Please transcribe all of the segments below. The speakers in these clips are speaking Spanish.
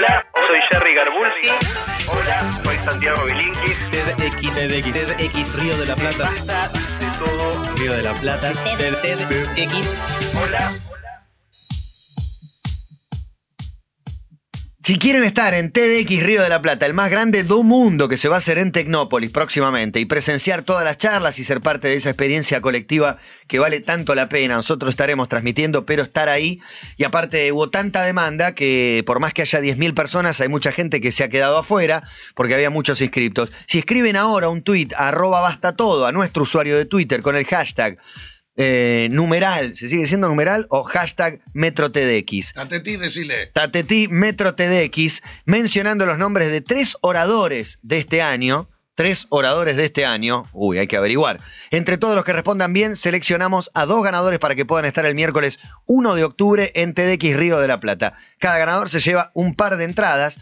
Hola, soy Jerry Garbulski. Hola, soy Santiago Bilinkis. TEDx, TEDx, TEDx, Río de la Plata. Basta de todo. Río de la Plata. TEDx. Hola. Si quieren estar en TDX Río de la Plata, el más grande do mundo que se va a hacer en Tecnópolis próximamente, y presenciar todas las charlas y ser parte de esa experiencia colectiva que vale tanto la pena, nosotros estaremos transmitiendo, pero estar ahí, y aparte hubo tanta demanda que por más que haya 10.000 personas, hay mucha gente que se ha quedado afuera porque había muchos inscriptos. Si escriben ahora un tweet arroba basta todo a nuestro usuario de Twitter con el hashtag eh, numeral, ¿se sigue siendo numeral? O hashtag MetroTDX. Tatetí, decile. Tatetí Metro TDX, mencionando los nombres de tres oradores de este año. Tres oradores de este año. Uy, hay que averiguar. Entre todos los que respondan bien, seleccionamos a dos ganadores para que puedan estar el miércoles 1 de octubre en TDX Río de la Plata. Cada ganador se lleva un par de entradas.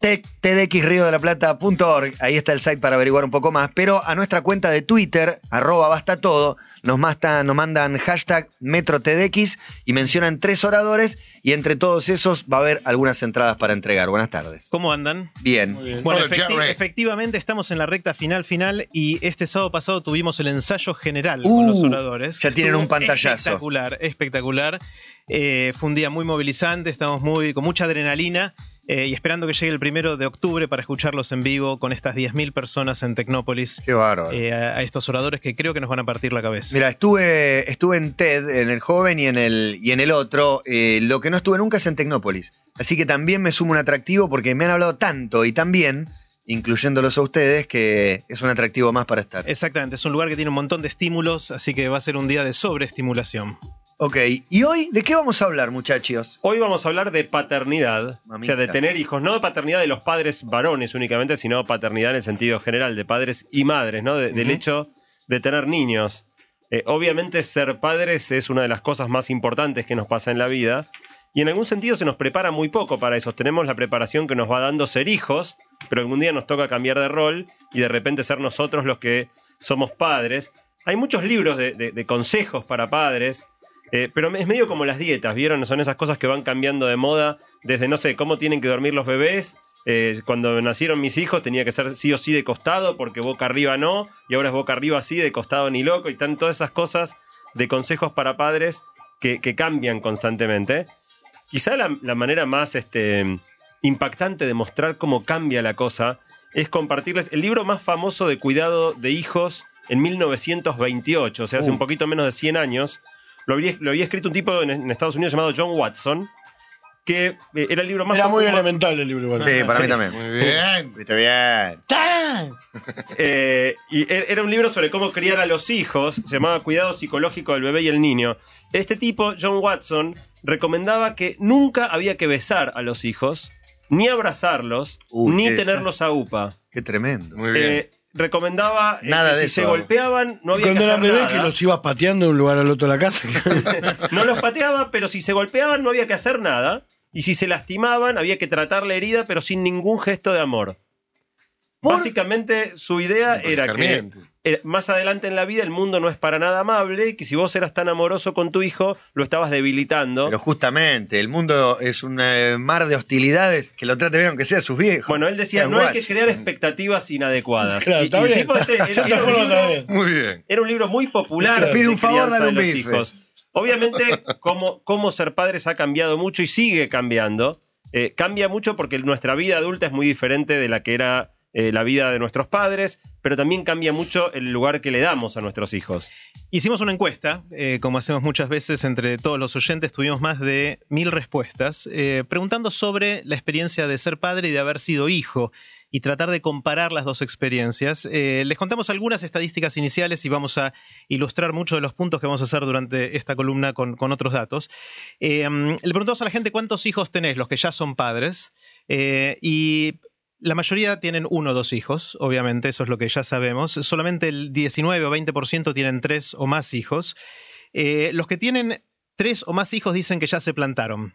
tdxriodelplata.org, ahí está el site para averiguar un poco más, pero a nuestra cuenta de Twitter, arroba basta todo, nos, masta- nos mandan hashtag MetroTDX y mencionan tres oradores y entre todos esos va a haber algunas entradas para entregar. Buenas tardes. ¿Cómo andan? Bien. Bueno, efecti- efectivamente estamos en la recta final final y este sábado pasado tuvimos el ensayo general Uh, con los oradores. ya tienen Estuvo un pantallazo. Espectacular, espectacular. Eh, fue un día muy movilizante, estamos muy con mucha adrenalina eh, y esperando que llegue el primero de octubre para escucharlos en vivo con estas 10.000 personas en Tecnópolis. Qué bárbaro. eh, a, a estos oradores que creo que nos van a partir la cabeza. Mira, estuve, estuve en TED, en el joven y en el, y en el otro. Eh, lo que no estuve nunca es en Tecnópolis. Así que también me sumo un atractivo porque me han hablado tanto y tan bien, incluyéndolos a ustedes, que es un atractivo más para estar. Exactamente, es un lugar que tiene un montón de estímulos, así que va a ser un día de sobreestimulación. Ok, ¿y hoy de qué vamos a hablar, muchachos? Hoy vamos a hablar de paternidad, Mamita. o sea, de tener hijos, no de paternidad de los padres varones únicamente, sino paternidad en el sentido general, de padres y madres, ¿no? De- Del hecho de tener niños. Eh, obviamente ser padres es una de las cosas más importantes que nos pasa en la vida y en algún sentido se nos prepara muy poco para eso. Tenemos la preparación que nos va dando ser hijos, pero algún día nos toca cambiar de rol y de repente ser nosotros los que somos padres. Hay muchos libros de, de- de consejos para padres. Eh, pero es medio como las dietas, ¿vieron? Son esas cosas que van cambiando de moda desde, no sé, cómo tienen que dormir los bebés. Eh, cuando nacieron mis hijos tenía que ser sí o sí de costado porque boca arriba no, y ahora es boca arriba sí, de costado ni loco, y están todas esas cosas de consejos para padres que, que cambian constantemente. Quizá la, la manera más este, impactante de mostrar cómo cambia la cosa es compartirles el libro más famoso de cuidado de hijos en 1928, o sea, hace Uh. un poquito menos de 100 años. Lo había, lo había escrito un tipo en, en Estados Unidos llamado John Watson, que eh, era el libro más Era muy elemental el libro. Sí, para sí. mí también. Muy bien. Viste bien. Eh, y e- era un libro sobre cómo criar a los hijos, se llamaba Cuidado psicológico del bebé y el niño. Este tipo, John Watson, recomendaba que nunca había que besar a los hijos, ni abrazarlos, Uy, ni tenerlos a upa. Qué tremendo. Muy bien. Eh, recomendaba eh, Nada que de si eso se golpeaban no había Cuando que hacer bebés que nada. los ibas pateando de un lugar al otro de la casa. No los pateaba, pero si se golpeaban no había que hacer nada. Y si se lastimaban había que tratar la herida, pero sin ningún gesto de amor. Básicamente su idea Por era que más adelante en la vida el mundo no es para nada amable y que si vos eras tan amoroso con tu hijo lo estabas debilitando. Pero justamente, el mundo es un eh, mar de hostilidades que lo trate bien aunque sea sus viejos. bueno, él decía, no hay que crear expectativas inadecuadas. Claro, Y- está y el bien. tipo este era- un libro-. Muy bien. Era un libro muy popular. Te pido de un favor, dale un bife. hijos. Obviamente, cómo, cómo ser padres ha cambiado mucho y sigue cambiando. Eh, cambia mucho porque nuestra vida adulta es muy diferente de la que era eh, la vida de nuestros padres, pero también cambia mucho el lugar que le damos a nuestros hijos. Hicimos una encuesta, eh, como hacemos muchas veces entre todos los oyentes, tuvimos más de mil respuestas, eh, preguntando sobre la experiencia de ser padre y de haber sido hijo y tratar de comparar las dos experiencias. Les contamos algunas estadísticas iniciales y vamos a ilustrar muchos de los puntos que vamos a hacer durante esta columna con, otros datos. Le preguntamos a la gente cuántos hijos tenés, los que ya son padres, y la mayoría tienen uno o dos hijos, obviamente, eso es lo que ya sabemos. Solamente el 19 o 20% tienen tres o más hijos. Eh, los que tienen tres o más hijos dicen que ya se plantaron.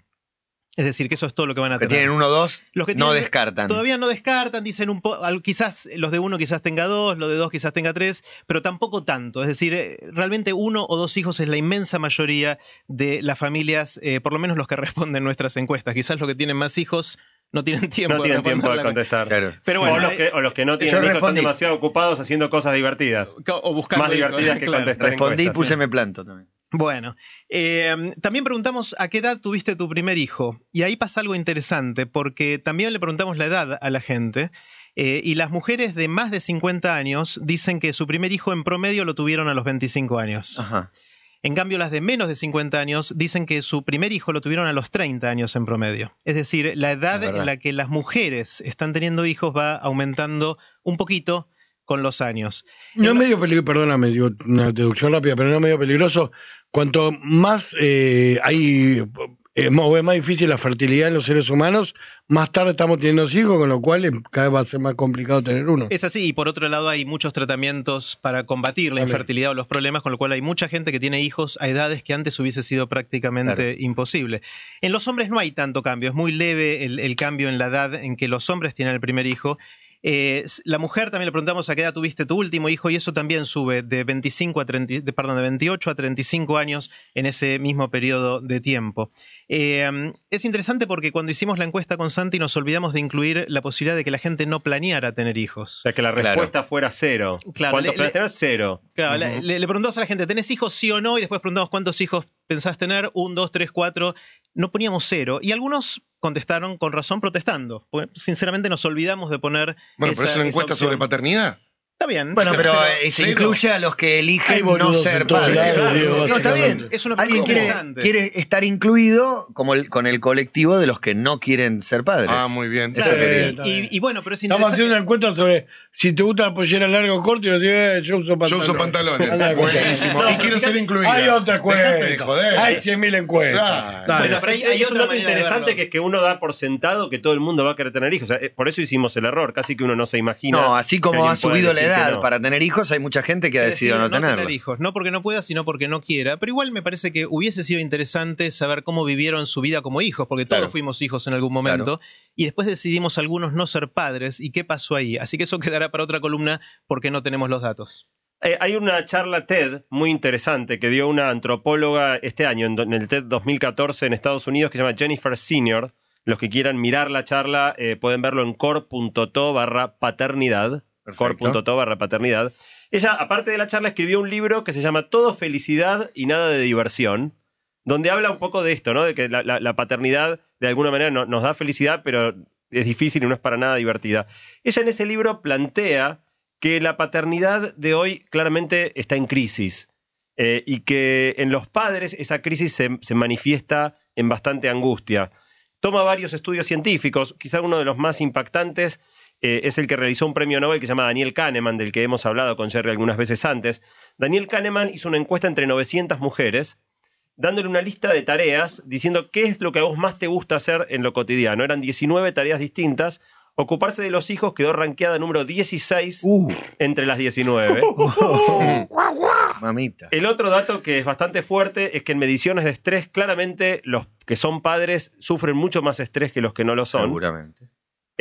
Es decir, que eso es todo lo que van a Que tener. tienen uno o dos, Los que no descartan. Todavía no descartan, dicen un poco, quizás los de uno quizás tenga dos, los de dos quizás tenga tres, pero tampoco tanto. Es decir, eh, realmente uno o dos hijos es la inmensa mayoría de las familias, eh, por lo menos los que responden nuestras encuestas. Quizás los que tienen más hijos no tienen tiempo No tienen tiempo de contestar. Claro. Pero bueno, o, los que, o los que no tienen hijos están demasiado ocupados haciendo cosas divertidas. O buscando Más divertidas que claro. contestar Respondí y puse me planto también. Bueno, eh, también preguntamos a qué edad tuviste tu primer hijo. Y ahí pasa algo interesante, porque también le preguntamos la edad a la gente. eh, y las mujeres de más de 50 años dicen que su primer hijo en promedio lo tuvieron a los 25 años. Ajá. En cambio, las de menos de 50 años dicen que su primer hijo lo tuvieron a los 30 años en promedio. Es decir, la edad en la que las mujeres están teniendo hijos va aumentando un poquito con los años. No es medio peligroso, perdóname, digo una deducción rápida, pero no es medio peligroso. Cuanto más eh, hay, eh, más, es difícil la fertilidad en los seres humanos, más tarde estamos teniendo hijos, con lo cual eh, cada vez va a ser más complicado tener uno. Es así, y por otro lado hay muchos tratamientos para combatir la infertilidad o los problemas, con lo cual hay mucha gente que tiene hijos a edades que antes hubiese sido prácticamente imposible. En los hombres no hay tanto cambio, es muy leve el, el cambio en la edad en que los hombres tienen el primer hijo. Eh, la mujer también le preguntamos a qué edad tuviste tu último hijo y eso también sube de 25 a 30, de- perdón, de 28 a 35 años en ese mismo periodo de tiempo. Eh, es interesante porque cuando hicimos la encuesta con Santi nos olvidamos de incluir la posibilidad de que la gente no planeara tener hijos. O sea, que la Claro. respuesta fuera cero. Claro, ¿Cuántos le- tener? Cero. Claro, le- le, le preguntamos a la gente, ¿tenés hijos sí o no? Y después preguntamos cuántos hijos pensás tener, un, dos, tres, cuatro. No poníamos cero. Y algunos contestaron con razón protestando. Porque, sinceramente nos olvidamos de poner. Bueno, esa, pero es una encuesta sobre paternidad. Está bien. Bueno, pero eh, se incluye a los que eligen no ser padres. no, está bien. Es una Alguien pregunta quiere, quiere estar incluido como el- con el colectivo de los que no quieren ser padres. Ah, muy bien. Eso Claro, y, bien. y bueno, pero es Estamos haciendo una encuesta sobre si te gusta la pollera larga o corta y nos dice, yo uso Yo pantalones. uso pantalones. Buenísimo. No, y quiero ser incluida. Hay otra encuesta. joder. Hay 100.000 encuestas. Claro. Dale. Bueno, pero hay- un dato interesante verlo. que es que uno da por sentado que todo el mundo va a querer tener hijos. O sea, eh, por eso hicimos el error. Casi que uno no se imagina. No, así como ha subido la edad no. para tener hijos, hay mucha gente que ha decidido no, tenerlo. tener hijos. No porque no pueda, sino porque no quiera. Pero igual me parece que hubiese sido interesante saber cómo vivieron su vida como hijos, porque Claro. todos fuimos hijos en algún momento. Y después decidimos algunos no ser padres. ¿Y qué pasó ahí? Así que eso quedará para otra columna porque no tenemos los datos. Eh, hay una charla TED muy interesante que dio una antropóloga este año, en, el TED 2014 en Estados Unidos, que se llama Jennifer Senior. Los que quieran mirar la charla eh, pueden verlo en core.to barra paternidad. Core.to barra paternidad. Ella, aparte de la charla, escribió un libro que se llama Todo felicidad y nada de diversión, donde habla un poco de esto, ¿no? De que la, la- la paternidad de alguna manera no- nos da felicidad, pero es difícil y no es para nada divertida. Ella en ese libro plantea que la paternidad de hoy claramente está en crisis eh, y que en los padres esa crisis se, se manifiesta en bastante angustia. Toma varios estudios científicos, quizá uno de los más impactantes eh, es el que realizó un premio Nobel que se llama Daniel Kahneman, del que hemos hablado con Jerry algunas veces antes. Daniel Kahneman hizo una encuesta entre 900 mujeres, dándole una lista de tareas, diciendo qué es lo que a vos más te gusta hacer en lo cotidiano. Eran 19 tareas distintas. Ocuparse de los hijos quedó rankeada número 16 Uh, entre las 19. mamita. El otro dato que es bastante fuerte es que en mediciones de estrés, claramente los que son padres sufren mucho más estrés que los que no lo son. Seguramente.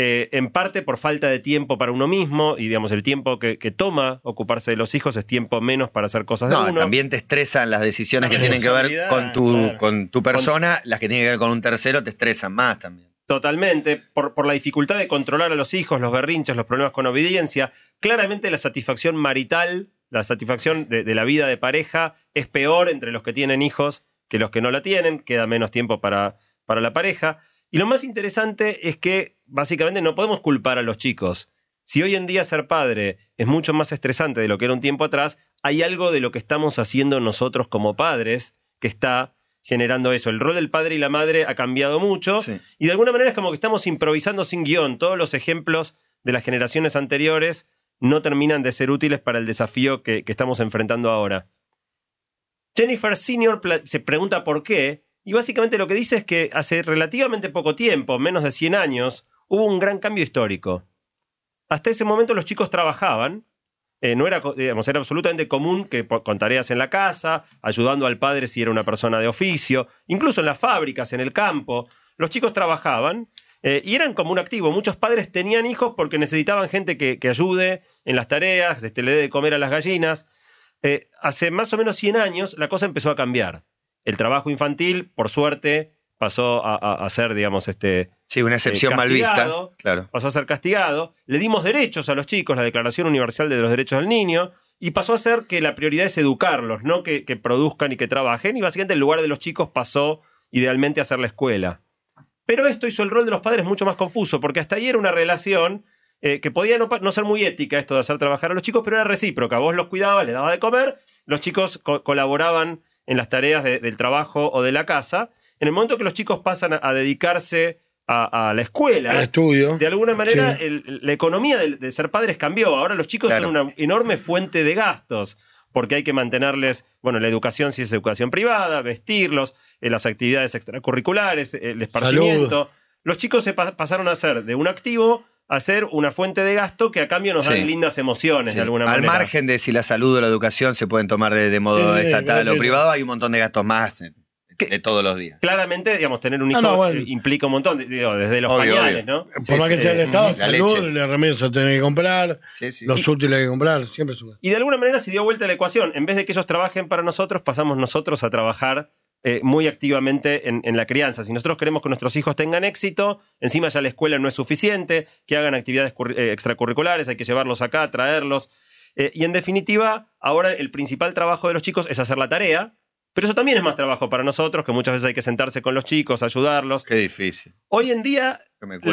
Eh, en parte por falta de tiempo para uno mismo y digamos el tiempo que, que toma ocuparse de los hijos es tiempo menos para hacer cosas de No, uno. también te estresan las decisiones que tienen que ver con tu, claro. con tu persona, las que tienen que ver con un tercero te estresan más también. Totalmente, por, por la dificultad de controlar a los hijos, los berrinches, los problemas con obediencia. Claramente la satisfacción marital, la satisfacción de, de la vida de pareja es peor entre los que tienen hijos que los que no la tienen, queda menos tiempo para, para la pareja. Y lo más interesante es que básicamente no podemos culpar a los chicos. Si hoy en día ser padre es mucho más estresante de lo que era un tiempo atrás, hay algo de lo que estamos haciendo nosotros como padres que está generando eso. El rol del padre y la madre ha cambiado mucho Sí. y de alguna manera es como que estamos improvisando sin guion. Todos los ejemplos de las generaciones anteriores no terminan de ser útiles para el desafío que, que estamos enfrentando ahora. Jennifer Senior se pregunta por qué, y básicamente lo que dice es que hace relativamente poco tiempo, menos de 100 años, hubo un gran cambio histórico. Hasta ese momento los chicos trabajaban, eh, no era, absolutamente común que con tareas en la casa, ayudando al padre si era una persona de oficio, incluso en las fábricas, en el campo, los chicos trabajaban eh, y eran como un activo. Muchos padres tenían hijos porque necesitaban gente que, que ayude en las tareas, este, le dé de comer a las gallinas. Eh, hace más o menos 100 años la cosa empezó a cambiar. El trabajo infantil, por suerte, pasó a, a- a ser, digamos, este, Sí, una excepción eh, mal vista. Claro. pasó a ser castigado, le dimos derechos a los chicos, la Declaración Universal de los Derechos del Niño, y pasó a ser que la prioridad es educarlos, no que, que produzcan y que trabajen, y básicamente el lugar de los chicos pasó idealmente a ser la escuela. Pero esto hizo el rol de los padres mucho más confuso, porque hasta ahí era una relación eh, que podía no, ser muy ética esto de hacer trabajar a los chicos, pero era recíproca. Vos los cuidabas, les dabas de comer, los chicos co- colaboraban en las tareas de- del trabajo o de la casa. En el momento que los chicos pasan a, a dedicarse a, a la escuela, Al estudio. de alguna manera Sí. el- la economía de, de ser padres cambió. Ahora los chicos Claro. son una enorme fuente de gastos. Porque hay que mantenerles, bueno, la educación si es educación privada, vestirlos, eh, las actividades extracurriculares, eh, el esparcimiento. Los chicos se pa- pasaron a ser de un activo a ser una fuente de gasto que a cambio nos Sí. dan lindas emociones Sí. de alguna Al manera. margen de si la salud o la educación se pueden tomar de, de modo Sí, estatal claro. o privado, hay un montón de gastos más de todos los días. Claramente, digamos, tener un hijo No, no, bueno. implica un montón, digo, desde los Obvio, pañales, obvio. ¿no? Por Sí, más que sea el eh, Estado, la salud, leche. los remedios se tienen que comprar, Sí, sí. los útiles hay que comprar, siempre sube. Y de alguna manera se dio vuelta la ecuación. En vez de que ellos trabajen para nosotros, pasamos nosotros a trabajar eh, muy activamente en, en la crianza. Si nosotros queremos que nuestros hijos tengan éxito, encima ya la escuela no es suficiente, que hagan actividades eh, extracurriculares, hay que llevarlos acá, traerlos. Eh, y en definitiva, ahora el principal trabajo de los chicos es hacer la tarea, pero eso también es más trabajo para nosotros, que muchas veces hay que sentarse con los chicos, ayudarlos. Qué difícil. Hoy en día,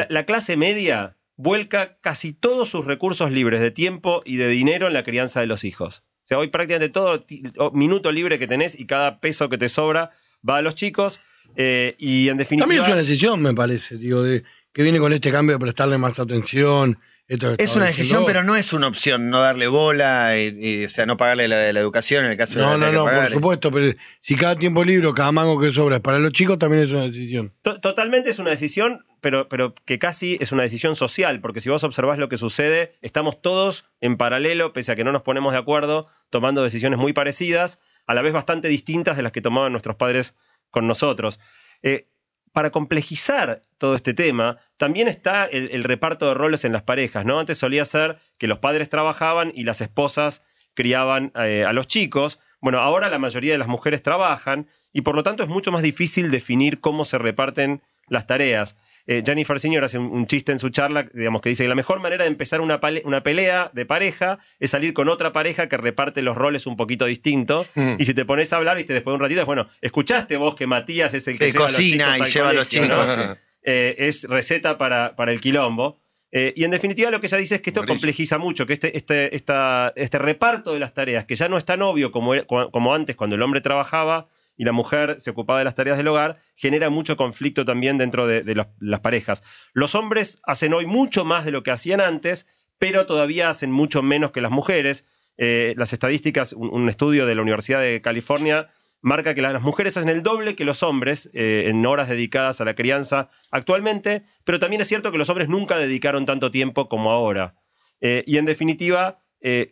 la clase media vuelca casi todos sus recursos libres de tiempo y de dinero en la crianza de los hijos. O sea, hoy prácticamente todo minuto libre que tenés y cada peso que te sobra va a los chicos. eh, y en definitiva. También es una decisión, me parece, digo, de, que viene con este cambio de prestarle más atención. Es una decisión, diciendo. pero no es una opción no darle bola, y, y, o sea, no pagarle la, la educación en el caso de No, la no, que no, por supuesto, pero si cada tiempo libre o cada mango que sobra es para los chicos, también es una decisión. To- Totalmente es una decisión, pero, pero que casi es una decisión social, porque si vos observás lo que sucede, estamos todos en paralelo, pese a que no nos ponemos de acuerdo, tomando decisiones muy parecidas, a la vez bastante distintas de las que tomaban nuestros padres con nosotros. Eh, para complejizar todo este tema, también está el, reparto de roles en las parejas, ¿no? Antes solía ser que los padres trabajaban y las esposas criaban eh, a los chicos. Bueno, ahora la mayoría de las mujeres trabajan y por lo tanto es mucho más difícil definir cómo se reparten las tareas. Eh, Jennifer Senior hace un, un chiste en su charla, digamos, que dice que la mejor manera de empezar una, una pelea de pareja es salir con otra pareja que reparte los roles un poquito distinto. Mm. Y si te pones a hablar, viste, después de un ratito, es bueno, escuchaste vos que Matías es el que, Que lleva cocina a y los chicos al lleva a los colegio, ¿no? chicos, sí. Eh, es receta para, para el quilombo. Eh, y en definitiva lo que ella dice es que esto complejiza mucho, que este, este, esta- este reparto de las tareas, que ya no es tan obvio como, como antes cuando el hombre trabajaba y la mujer se ocupaba de las tareas del hogar, genera mucho conflicto también dentro de, las parejas. Los hombres hacen hoy mucho más de lo que hacían antes, pero todavía hacen mucho menos que las mujeres. Eh, las estadísticas, un, estudio de la Universidad de California marca que la- las mujeres hacen el doble que los hombres eh, en horas dedicadas a la crianza actualmente, pero también es cierto que los hombres nunca dedicaron tanto tiempo como ahora. Eh, y en definitiva,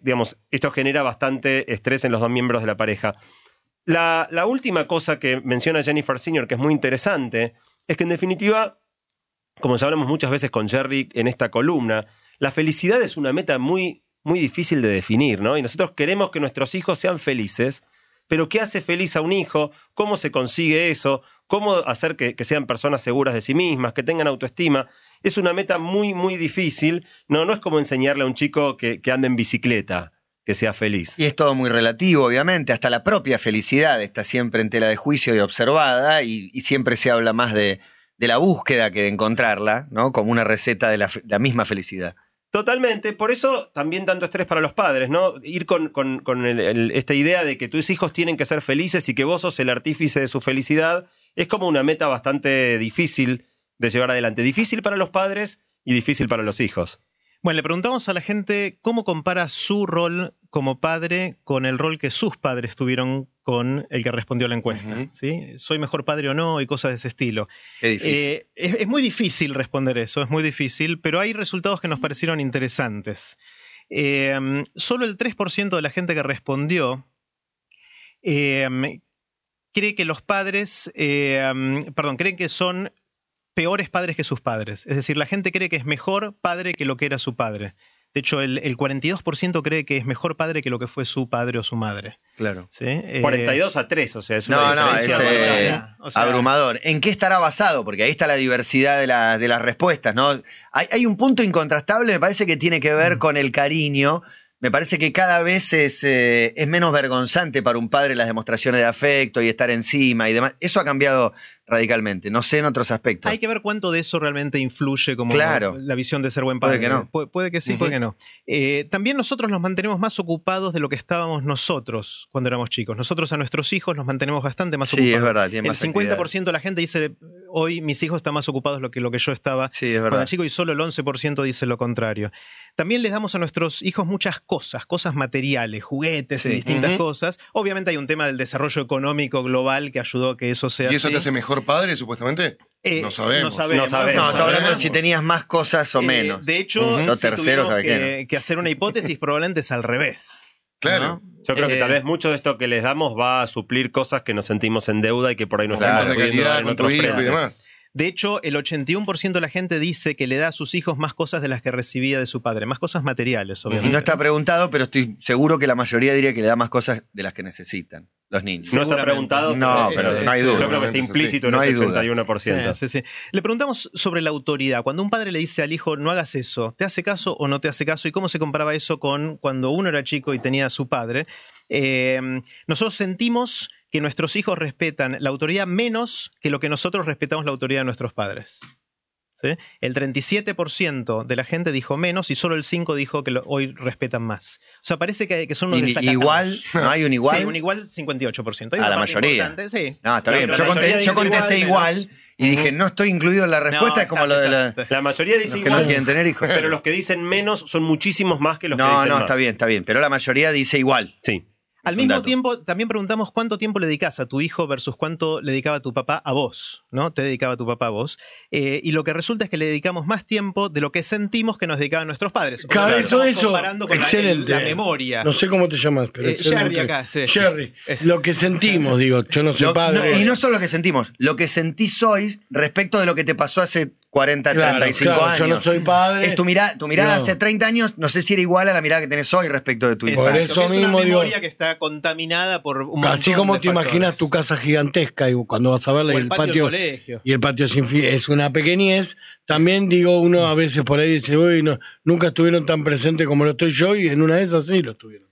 digamos, esto genera bastante estrés en los dos miembros de la pareja. La, última cosa que menciona Jennifer Senior, que es muy interesante, es que en definitiva, como ya hablamos muchas veces con Jerry en esta columna, la felicidad es una meta muy, muy difícil de definir, ¿no? Y nosotros queremos que nuestros hijos sean felices, pero ¿qué hace feliz a un hijo? ¿Cómo se consigue eso? ¿Cómo hacer que, sean personas seguras de sí mismas, que tengan autoestima? Es una meta muy, muy difícil. No, no es como enseñarle a un chico que ande en bicicleta, que sea feliz. Y es todo muy relativo, obviamente. Hasta la propia felicidad está siempre en tela de juicio y observada, y, y siempre se habla más de, de la búsqueda que de encontrarla, ¿no? Como una receta de la, misma felicidad. Totalmente, por eso también tanto estrés para los padres, ¿no? Ir con, con- con el- el- esta idea de que tus hijos tienen que ser felices y que vos sos el artífice de su felicidad, es como una meta bastante difícil de llevar adelante. Difícil para los padres y difícil para los hijos. Bueno, le preguntamos a la gente cómo compara su rol como padre con el rol que sus padres tuvieron con el que respondió a la encuesta. ¿sí? ¿Soy mejor padre o no? Y cosas de ese estilo. Qué difícil. Eh, es, es muy difícil responder eso, es muy difícil, pero hay resultados que nos parecieron interesantes. Eh, solo el 3% de la gente que respondió eh, cree que los padres, eh, perdón, creen que son peores padres que sus padres. Es decir, la gente cree que es mejor padre que lo que era su padre. De hecho, el, el 42% cree que es mejor padre que lo que fue su padre o su madre. Claro. ¿sí? Eh, 42 a 3, o sea, es una No, no, es diferencia eh, bárbara. O sea- abrumador. ¿En qué estará basado? Porque ahí está la diversidad de, la- de las respuestas, ¿no? Hay, hay un punto incontrastable, me parece que tiene que Mm. ver con el cariño. Me parece que cada vez es, eh, es menos vergonzante para un padre las demostraciones de afecto y estar encima y demás. Eso ha cambiado radicalmente. No sé en otros aspectos. Hay que ver cuánto de eso realmente influye como Claro. la visión de ser buen Puede padre. que no. Pu- puede que sí, puede que no. Eh, también nosotros nos mantenemos más ocupados de lo que estábamos nosotros cuando éramos chicos. Nosotros a nuestros hijos los mantenemos bastante más Sí, ocupados. es verdad, tienen El más 50% de la gente dice, hoy mis hijos están más ocupados lo que lo que yo estaba Sí, es cuando chico y solo el 11% dice lo contrario. También les damos a nuestros hijos muchas cosas, cosas materiales, juguetes Sí. y distintas cosas. Obviamente hay un tema del desarrollo económico global que ayudó a que eso sea ¿Y eso así. te hace mejor padre, supuestamente? Eh, no sabemos. No sabemos. No sabemos. No, está hablando de si tenías más cosas o Eh, menos. De hecho, si ¿sabe qué? que, que hacer una hipótesis, probablemente es al revés. Claro. ¿no? Yo creo que Eh, tal vez mucho de esto que les damos va a suplir cosas que nos sentimos en deuda y que por ahí no Momentos estamos de calidad en con tu otros hijo y demás. De hecho, el 81% de la gente dice que le da a sus hijos más cosas de las que recibía de su padre, más cosas materiales, Y obviamente. no está preguntado, pero estoy seguro que la mayoría diría que le da más cosas de las que necesitan los niños. No está preguntado, No, pero, pero es- no hay duda. Yo creo que está implícito. No en ese dudas. 81%. Sí, sí, sí. Le preguntamos sobre la autoridad. Cuando un padre le dice al hijo, no hagas eso, ¿te hace caso o no te hace caso? ¿Y cómo se comparaba eso con cuando uno era chico y tenía a su padre? Eh, nosotros sentimos que nuestros hijos respetan la autoridad menos que lo que nosotros respetamos la autoridad de nuestros padres. ¿Sí? El 37% de la gente dijo menos y solo el 5% dijo que lo- hoy respetan más. O sea, parece que, que son unos desacatados. igual, no hay un igual. Sí, un igual 58%. Hay A la mayoría. sí. No, está No, bien. Yo, la conté- mayoría yo dice contesté igual, igual, y dije, no estoy incluido en la respuesta, No, es como casi, lo de la-. La mayoría dice los que igual, no quieren tener hijos. pero los que dicen menos son muchísimos más que los que No, dicen no, más. está bien, está bien. Pero la mayoría dice igual. Sí. Al mismo dato. tiempo, también preguntamos cuánto tiempo le dedicas a tu hijo versus cuánto le dedicaba tu papá a vos, ¿no? Te dedicaba tu papá a vos. Eh, y lo que resulta es que le dedicamos más tiempo de lo que sentimos que nos dedicaban nuestros padres. Claro, eso, eso. comparando con la- excelente. La, memoria. No sé cómo te llamas, pero Eh. Jerry acá, sí. Jerry. Es- Lo que sentimos, digo, yo no soy Lo- padre. no, y no solo lo que sentimos, lo que sentís hoy respecto de lo que te pasó hace 40, Claro, 35 claro, años. yo no soy padre. Es tu, mirada tu mirada No. hace 30 años, no sé si era igual a la mirada que tenés hoy respecto de tu hijo. Por eso es mismo una digo- memoria que está contaminada por un Así como de te imaginas tu casa gigantesca y cuando vas a verla O y el el patio del patio, colegio. y el patio sin fin es una pequeñez, también digo, uno a veces por ahí dice, uy, no, nunca estuvieron tan presentes como lo estoy yo y en una de esas sí lo estuvieron.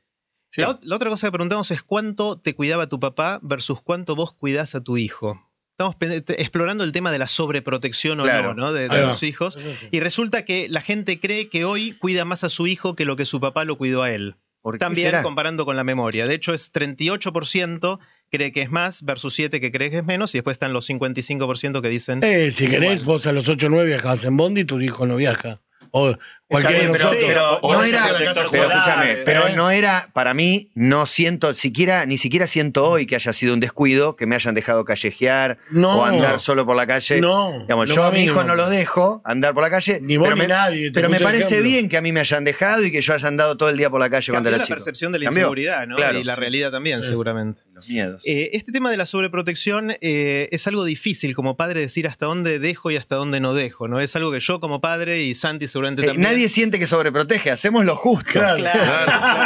La, la otra cosa que preguntamos es cuánto te cuidaba tu papá versus cuánto vos cuidás a tu hijo. Estamos explorando el tema de la sobreprotección o Claro. no, ¿no? de, los hijos. Y resulta que la gente cree que hoy cuida más a su hijo que lo que su papá lo cuidó a él. ¿Por qué También será? comparando con la memoria. De hecho, es 38% cree que es más versus 7 que cree que es menos y después están los 55% que dicen... Eh, si querés, vos a los 8 o 9 viajabas en Bondi y tu hijo no viaja. O De pero, nosotros. pero O no vas a era. la casa Pero escolar, escúchame, eh. pero no era, para mí, no siento, siquiera, ni siquiera siento hoy que haya sido un descuido, que me hayan dejado callejear No. o andar solo por la calle. No, Digamos, yo a mi hijo no lo dejo andar por la calle. Ni vos pero ni me, nadie, Pero me parece ejemplo. bien que a mí me hayan dejado y que yo haya andado todo el día por la calle cuando Cambió era la chico. percepción de la ¿Cambió? inseguridad, ¿no? Claro, y la sí. realidad también, seguramente. Los miedos. Eh, este tema de la sobreprotección eh, es algo difícil como padre decir hasta dónde dejo y hasta dónde no dejo, ¿no? Es algo que yo como padre y Santi seguramente Eh, también. Nadie siente que sobreprotege, hacemos lo justo. Claro.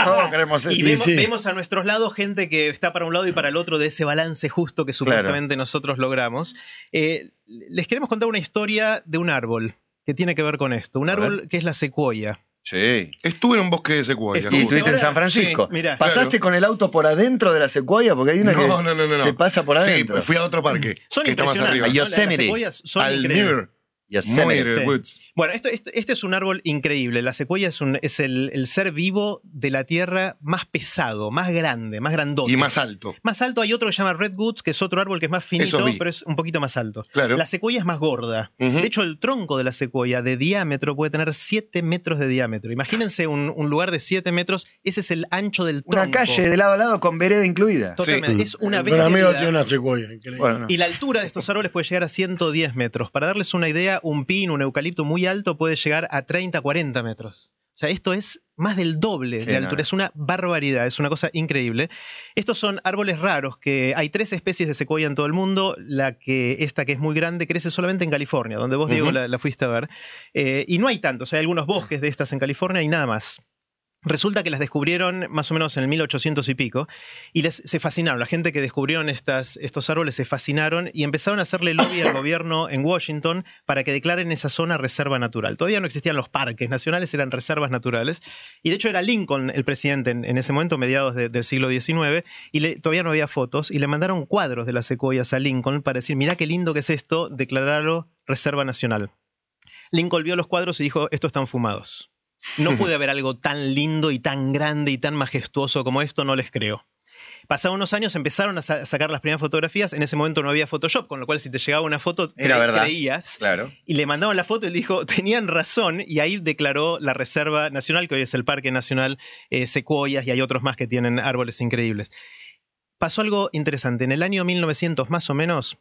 Todos queremos eso. Y vemos, sí. vemos a nuestros lados gente que está para un lado y para el otro de ese balance justo que supuestamente nosotros logramos. Eh, les queremos contar una historia de un árbol que tiene que ver con esto. Un A árbol que es la secuoya. Sí. Estuve en un bosque de secuoya. Y estuviste en San Francisco. sí, mira. ¿Pasaste Claro. con el auto por adentro de la secuoya? Porque hay una que No, no, no, no, se pasa por adentro. Sí, fui a otro parque. Son que está más arriba. A Yosemite. Las secuoyas son Al increíbles. Muir Sí. Woods. Bueno, esto, esto- este es un árbol increíble. La secuoya es, un, es el, el ser vivo de la Tierra más pesado, más grande, más grandote. Y más alto. Más alto hay otro que se llama Redwood, que es otro árbol que es más finito, pero es un poquito más alto. Claro. La secuoya es más gorda. De hecho, el tronco de la secuoya de diámetro puede tener 7 metros de diámetro. Imagínense un, un lugar de 7 metros, ese es el ancho del tronco. Una calle de lado a lado con vereda incluida. Totalmente. Es una Un amigo bestialidad. tiene una secuoya. increíble. Bueno, no. Y la altura de estos árboles puede llegar a 110 metros. Para darles una idea, un pin, un eucalipto muy alto puede llegar a 30, 40 metros. O sea, esto es más del doble Sí, de altura. no. Es una barbaridad, es una cosa increíble. Estos son árboles raros, que hay tres especies de secuoya en todo el mundo. La que, esta que es muy grande, crece solamente en California, donde vos, Diego, la, la fuiste a ver. Eh, y no hay tantos, hay algunos bosques de estas en California y nada más. Resulta que las descubrieron más o menos en el 1800 y pico y les, se fascinaron. La gente que descubrieron estas, estos árboles se fascinaron y empezaron a hacerle lobby al gobierno en Washington para que declaren esa zona reserva natural. Todavía no existían los parques nacionales, eran reservas naturales. Y de hecho era Lincoln el presidente en, en ese momento, mediados de- del siglo XIX, y le- todavía no había fotos, y le mandaron cuadros de las secuoyas a Lincoln para decir, mirá qué lindo que es esto, declararlo reserva nacional. Lincoln vio los cuadros y dijo, estos están fumados. No puede haber algo tan lindo y tan grande y tan majestuoso como esto, no les creo. Pasados unos años empezaron a sa- sacar las primeras fotografías, en ese momento no había Photoshop, con lo cual si te llegaba una foto Era cre- verdad. creías. Claro. Y le mandaban la foto y le dijo, tenían razón, y ahí declaró la Reserva Nacional, que hoy es el Parque Nacional eh, Secuoyas, y hay otros más que tienen árboles increíbles. Pasó algo interesante. En el año 1900 más o menos,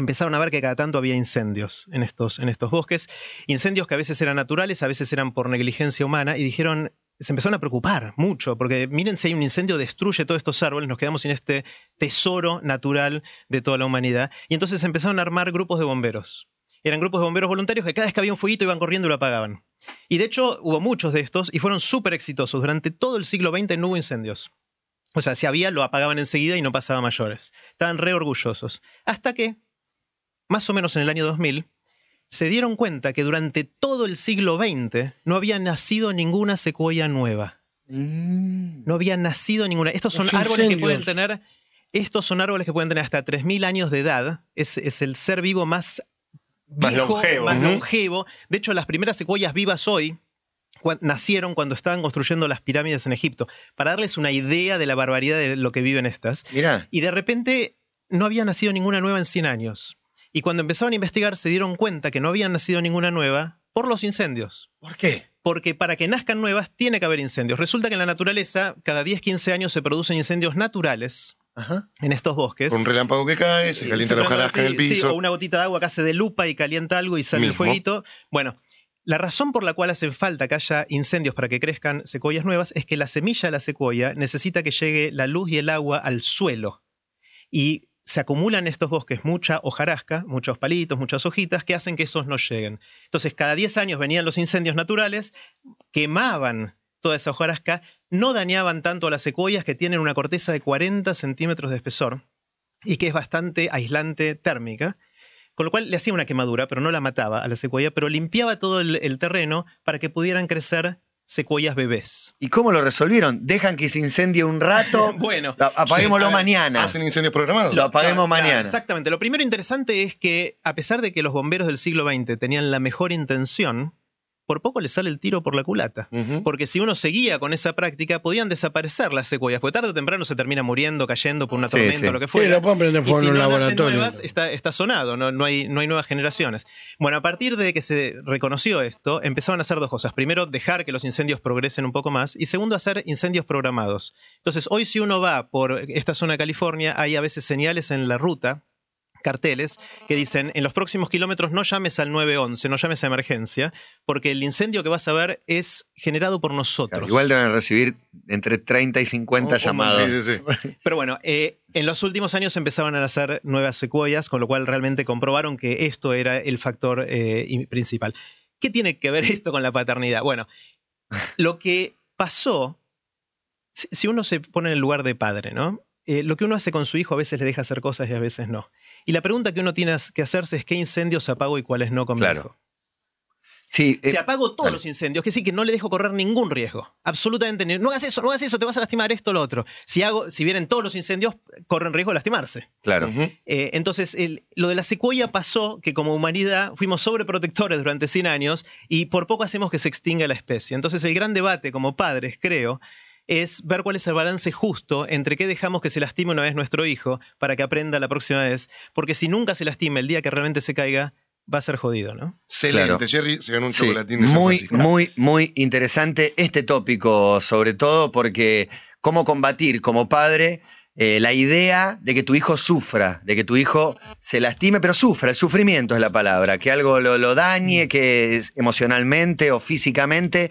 empezaron a ver que cada tanto había incendios en estos, en estos bosques, incendios que a veces eran naturales, a veces eran por negligencia humana, y dijeron, se empezaron a preocupar mucho, porque miren si hay un incendio, destruye todos estos árboles, nos quedamos sin este tesoro natural de toda la humanidad, y entonces empezaron a armar grupos de bomberos. Eran grupos de bomberos voluntarios que cada vez que había un fueguito iban corriendo y lo apagaban. Y de hecho hubo muchos de estos y fueron súper exitosos. Durante todo el siglo XX no hubo incendios. O sea, si había, lo apagaban enseguida y no pasaba mayores. Estaban re orgullosos. Hasta que, más o menos en el año 2000, se dieron cuenta que durante todo el siglo XX no había nacido ninguna secuoya nueva. No había nacido ninguna. Estos son Los árboles que pueden tener. Estos son árboles que pueden tener hasta 3.000 años de edad. Es, es el ser vivo más, Más viejo, longevo. más longevo. De hecho, las primeras secuoyas vivas hoy nacieron cuando estaban construyendo las pirámides en Egipto. Para darles una idea de la barbaridad de lo que viven estas. Mirá. Y de repente no había nacido ninguna nueva en 100 años. Y cuando empezaron a investigar se dieron cuenta que no había nacido ninguna nueva por los incendios. ¿Por qué? Porque para que nazcan nuevas tiene que haber incendios. Resulta que en la naturaleza cada 10, 15 años se producen incendios naturales Ajá. en estos bosques. Un relámpago que cae, se calienta la prende hojarasca en el sí, piso. o una gotita de agua que hace de lupa y calienta algo y sale el fueguito. Bueno, la razón por la cual hace falta que haya incendios para que crezcan secuoyas nuevas es que la semilla de la secuoya necesita que llegue la luz y el agua al suelo. Y se acumulan en estos bosques mucha hojarasca, muchos palitos, muchas hojitas que hacen que esos no lleguen. Entonces, cada 10 años venían los incendios naturales, quemaban toda esa hojarasca, no dañaban tanto a las secuoyas que tienen una corteza de 40 centímetros de espesor y que es bastante aislante térmica. Con lo cual le hacía una quemadura, pero no la mataba a la secuoya, pero limpiaba todo el terreno para que pudieran crecer secuoyas bebés. ¿Y cómo lo resolvieron? Dejan que se incendie un rato. Bueno. Lo- apaguémoslo Sí, a ver, mañana. Hacen incendios programados. Lo apaguemos Claro, mañana. Exactamente. Lo primero interesante es que, a pesar de que los bomberos del siglo XX tenían la mejor intención, por poco les sale el tiro por la culata. Porque si uno seguía con esa práctica, podían desaparecer las secuoyas, porque tarde o temprano se termina muriendo, cayendo por una Sí, tormenta sí. o lo que Sí, fuera. lo pueden prender fuego si en un no laboratorio. nuevas, está, está sonado, no, no hay, no hay nuevas generaciones. Bueno, a partir de que se reconoció esto, empezaron a hacer dos cosas. Primero, dejar que los incendios progresen un poco más. Y segundo, hacer incendios programados. Entonces, hoy si uno va por esta zona de California, hay a veces señales en la ruta carteles que dicen en los próximos kilómetros no llames al 911, no llames a emergencia, porque el incendio que vas a ver es generado por nosotros. Claro, igual deben recibir entre 30 y 50 O- o llamados. Sí, sí, sí. Pero bueno, eh, en los últimos años empezaban a nacer nuevas secuoyas, con lo cual realmente comprobaron que esto era el factor eh, in- principal. ¿Qué tiene que ver esto con la paternidad? Bueno, lo que pasó, si uno se pone en el lugar de padre, ¿no? Eh, lo que uno hace con su hijo a veces le deja hacer cosas y a veces no. Y la pregunta que uno tiene que hacerse es qué incendios apago y cuáles no con mi Claro. hijo. Sí, eh, Si apago todos los incendios, que sí que no le dejo correr ningún riesgo. Absolutamente. No hagas eso, no hagas eso, te vas a lastimar esto o lo otro. Si hago, si vienen todos los incendios, corren riesgo de lastimarse. claro. Eh, entonces, el- lo de la secuoya pasó que como humanidad fuimos sobreprotectores durante 100 años y por poco hacemos que se extinga la especie. Entonces, el gran debate como padres, creo, es ver cuál es el balance justo entre qué dejamos que se lastime una vez nuestro hijo para que aprenda la próxima vez. Porque si nunca se lastima el día que realmente se caiga, va a ser jodido, ¿no? Excelente, Claro. Jerry se ganó un Sí, chocolatín de muy, Francisco. muy, muy interesante este tópico, sobre todo porque cómo combatir como padre eh, la idea de que tu hijo sufra, de que tu hijo se lastime, pero sufra, el sufrimiento es la palabra, que algo lo, lo dañe, que es emocionalmente o físicamente,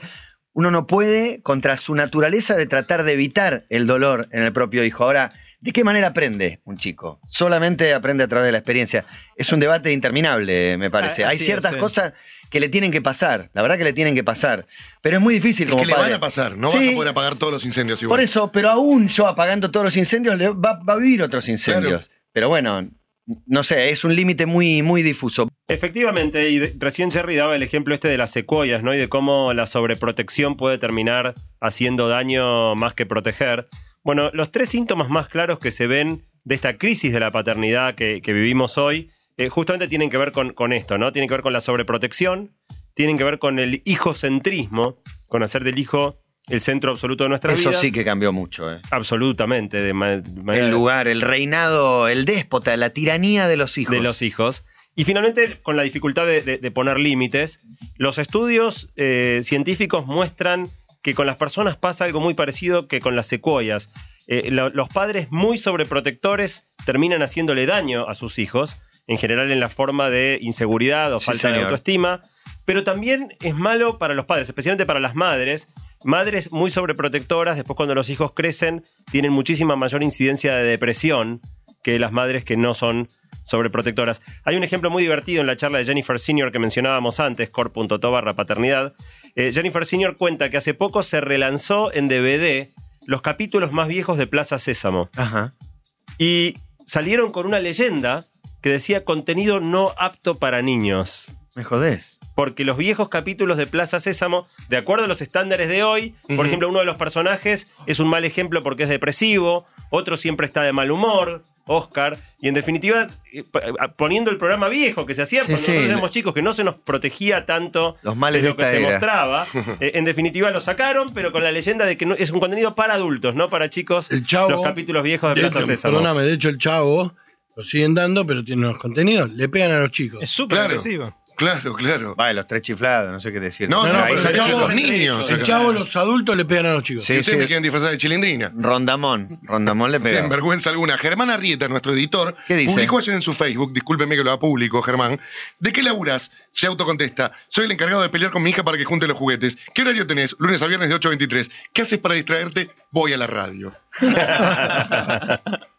uno no puede, contra su naturaleza de tratar de evitar el dolor en el propio hijo. Ahora, ¿de qué manera aprende un chico? Solamente aprende a través de la experiencia. Es un debate interminable, me parece. Ah, Hay ciertas es, sí. cosas que le tienen que pasar, la verdad que le tienen que pasar. Pero es muy difícil Es como que le van padre. a pasar, no Sí, vas a poder apagar todos los incendios igual. Por eso, pero aún yo apagando todos los incendios, le- va, va a vivir otros incendios. Pero bueno, no sé, es un límite muy, muy difuso. Efectivamente, y recién Jerry daba el ejemplo este de las secuoyas, ¿no? Y de cómo la sobreprotección puede terminar haciendo daño más que proteger. Bueno, los tres síntomas más claros que se ven de esta crisis de la paternidad que, que vivimos hoy, eh, justamente tienen que ver con, con esto, ¿no? Tienen que ver con la sobreprotección, tienen que ver con el hijocentrismo, con hacer del hijo el centro absoluto de nuestra Eso vida. sí que cambió mucho. eh. Absolutamente, de ma- manera El lugar, el reinado, el déspota, la tiranía de los hijos. de los hijos. Y finalmente, con la dificultad de, de- de poner límites, los estudios eh, científicos muestran que con las personas pasa algo muy parecido que con las secuoyas. Eh, lo- los padres muy sobreprotectores terminan haciéndole daño a sus hijos, en general en la forma de inseguridad o Sí, falta de autoestima, pero también es malo para los padres, especialmente para las madres. Madres muy sobreprotectoras, después cuando los hijos crecen, tienen muchísima mayor incidencia de depresión que las madres que no son sobreprotectoras. Hay un ejemplo muy divertido en la charla de Jennifer Senior que mencionábamos antes, core.to barra paternidad. Eh, Jennifer Senior cuenta que hace poco se relanzó en DVD los capítulos más viejos de Plaza Sésamo Ajá. y salieron con una leyenda que decía contenido no apto para niños. Me jodés. Porque los viejos capítulos de Plaza Sésamo, de acuerdo a los estándares de hoy, por ejemplo, uno de los personajes es un mal ejemplo porque es depresivo, otro siempre está de mal humor, Oscar, y en definitiva, eh, eh, poniendo el programa viejo que se hacía Sí, cuando sí. nosotros éramos chicos, que no se nos protegía tanto Los males de lo que se era. mostraba, eh, en definitiva lo sacaron, pero con la leyenda de que no- es un contenido para adultos, no para chicos, El Chavo. los capítulos viejos de, De Plaza hecho, Sésamo. perdóname, de hecho el chavo lo siguen dando, pero tiene unos contenidos. Le pegan a los chicos. Es súper Claro. agresivo. Claro, claro. Vale, los tres chiflados, no sé qué decir. No, no, no, pero chavo- chicos niños. El chavo, los adultos le pegan a los chicos. Sí, ustedes sí. me quieren disfrazar de chilindrina. Rondamón. Rondamón le pega. vergüenza alguna. Germán Arrieta, nuestro editor, ¿Qué dice? publicó ayer en su Facebook, discúlpeme que lo haga público, Germán. ¿De qué laburas? Se autocontesta. Soy el encargado de pelear con mi hija para que junte los juguetes. ¿Qué horario tenés? Lunes a viernes de 8 a 23. ¿Qué haces para distraerte? Voy a la radio.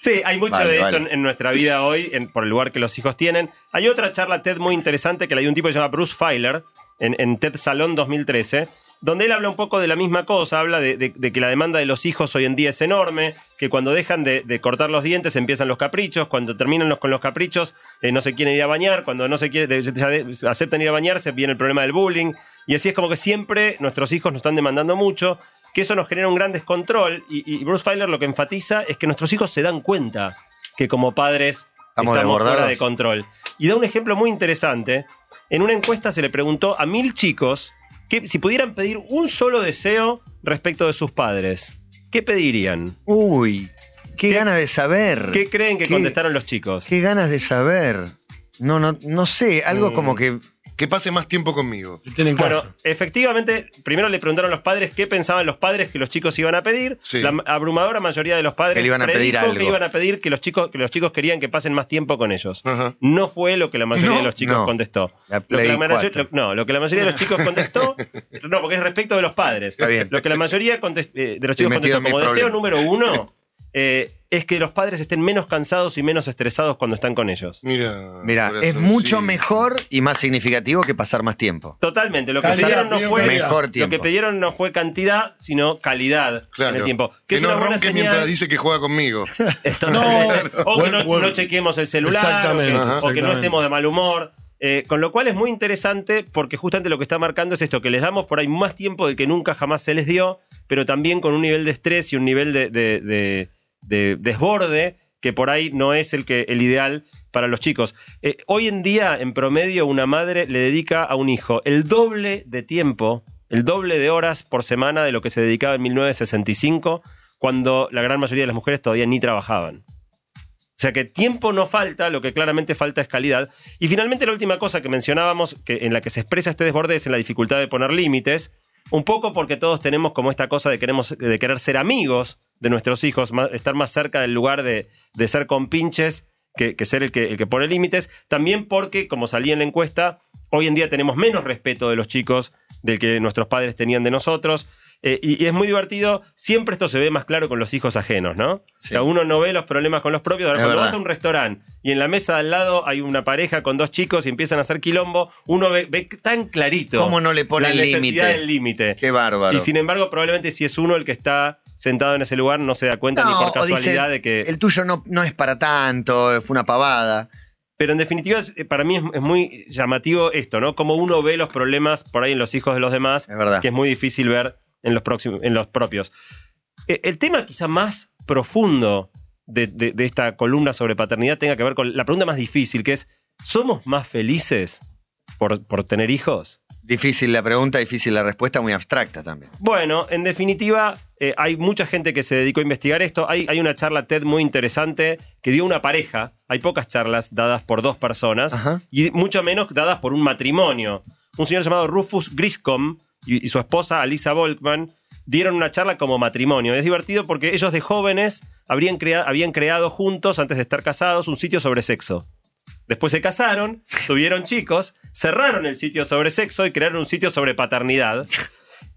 Sí, hay mucho Vale, de eso vale. en, en nuestra vida hoy, en- por el lugar que los hijos tienen. Hay otra charla TED muy interesante que la dio un tipo que se llama Bruce Feiler, en, en TED Salón 2013, donde él habla un poco de la misma cosa, habla de, de- de que la demanda de los hijos hoy en día es enorme, que cuando dejan de, de cortar los dientes empiezan los caprichos, cuando terminan los, con los caprichos eh, no se quieren ir a bañar, cuando no se quiere, ya aceptan ir a bañarse viene el problema del bullying, y así es como que siempre nuestros hijos nos están demandando mucho, que eso nos genera un gran descontrol, y, y Bruce Feiler lo que enfatiza es que nuestros hijos se dan cuenta que como padres Estamos estamos fuera de control. Y da un ejemplo muy interesante. En una encuesta se le preguntó a mil chicos que si pudieran pedir un solo deseo respecto de sus padres, ¿qué pedirían? Uy, qué, ganas de saber. ¿Qué creen que ¿Qué- contestaron los chicos? Qué ganas de saber. No, no, no sé, algo Mm. como que. Que pase más tiempo conmigo. Tienen Bueno, efectivamente, primero le preguntaron a los padres qué pensaban los padres que los chicos iban a pedir. Sí. La abrumadora mayoría de los padres Que le iban a pedir algo. que iban a pedir que los chicos que los chicos querían que pasen más tiempo con ellos. Ajá. No fue lo que la mayoría No. de los chicos No. contestó. La Lo que Play la mayoría- 4. lo- no, lo que la mayoría de los chicos contestó, no, porque es respecto de los padres. Está bien. Lo que la mayoría eh, de los chicos contestó como deseo número uno eh, es que los padres estén menos cansados y menos estresados cuando están con ellos. Mira. Mira, es mucho mejor y más significativo que pasar más tiempo. Totalmente. Lo que Calidad, pidieron no fue calidad. Mejor Lo tiempo. que pidieron no fue cantidad, sino calidad Claro. en el tiempo. Que, es no una buena ronque señal. mientras dice que juega conmigo. Esto No, o que bueno, no, bueno. no chequeemos el celular, o que, Exactamente, o que no estemos de mal humor. Eh, con lo cual es muy interesante porque justamente lo que está marcando es esto, que les damos por ahí más tiempo del que nunca jamás se les dio, pero también con un nivel de estrés y un nivel de, de- de- de desborde que por ahí no es el, que, el ideal para los chicos. Eh, hoy en día, en promedio, una madre le dedica a un hijo el doble de tiempo, el doble de horas por semana de lo que se dedicaba en 1965, cuando la gran mayoría de las mujeres todavía ni trabajaban. O sea que tiempo no falta, lo que claramente falta es calidad. Y finalmente la última cosa que mencionábamos, que en la que se expresa este desborde, es en la dificultad de poner límites. Un poco porque todos tenemos como esta cosa de, queremos, de querer ser amigos de nuestros hijos, estar más cerca del lugar de, de ser compinches que, que ser el que, el que pone límites. También porque, como salía en la encuesta, hoy en día tenemos menos respeto de los chicos del que nuestros padres tenían de nosotros. Eh, y, y es muy divertido, siempre esto se ve más claro con los hijos ajenos, ¿no? O sea, uno no ve los problemas con los propios. Ahora, Es cuando verdad. vas a un restaurante y en la mesa de al lado hay una pareja con dos chicos y empiezan a hacer quilombo, uno ve, ve tan clarito. ¿Cómo no le pone la el límite? del límite. Qué bárbaro. Y sin embargo, probablemente si es uno el que está sentado en ese lugar, no se da cuenta ni por dice, casualidad de que. el tuyo no, no es para tanto, fue una pavada. Pero en definitiva, eh, para mí es, es muy llamativo esto, ¿no? Como uno ve los problemas por ahí en los hijos de los demás, Es verdad. que es muy difícil ver en los, próximos, en los propios. Eh, El tema quizá más profundo de, de- de esta columna sobre paternidad tenga que ver con la pregunta más difícil, que es, ¿somos más felices por, por tener hijos? Difícil la pregunta, difícil la respuesta, muy abstracta también. Bueno, en definitiva, eh, hay mucha gente que se dedicó a investigar esto. Hay, hay una charla TED muy interesante que dio una pareja. Hay pocas charlas dadas por dos personas Ajá. y mucho menos dadas por un matrimonio. Un señor llamado Rufus Griscom y, y su esposa Alisa Volkman dieron una charla como matrimonio. Es divertido porque ellos de jóvenes habrían crea- habían creado juntos, antes de estar casados, un sitio sobre sexo. Después se casaron, tuvieron chicos, cerraron el sitio sobre sexo y crearon un sitio sobre paternidad.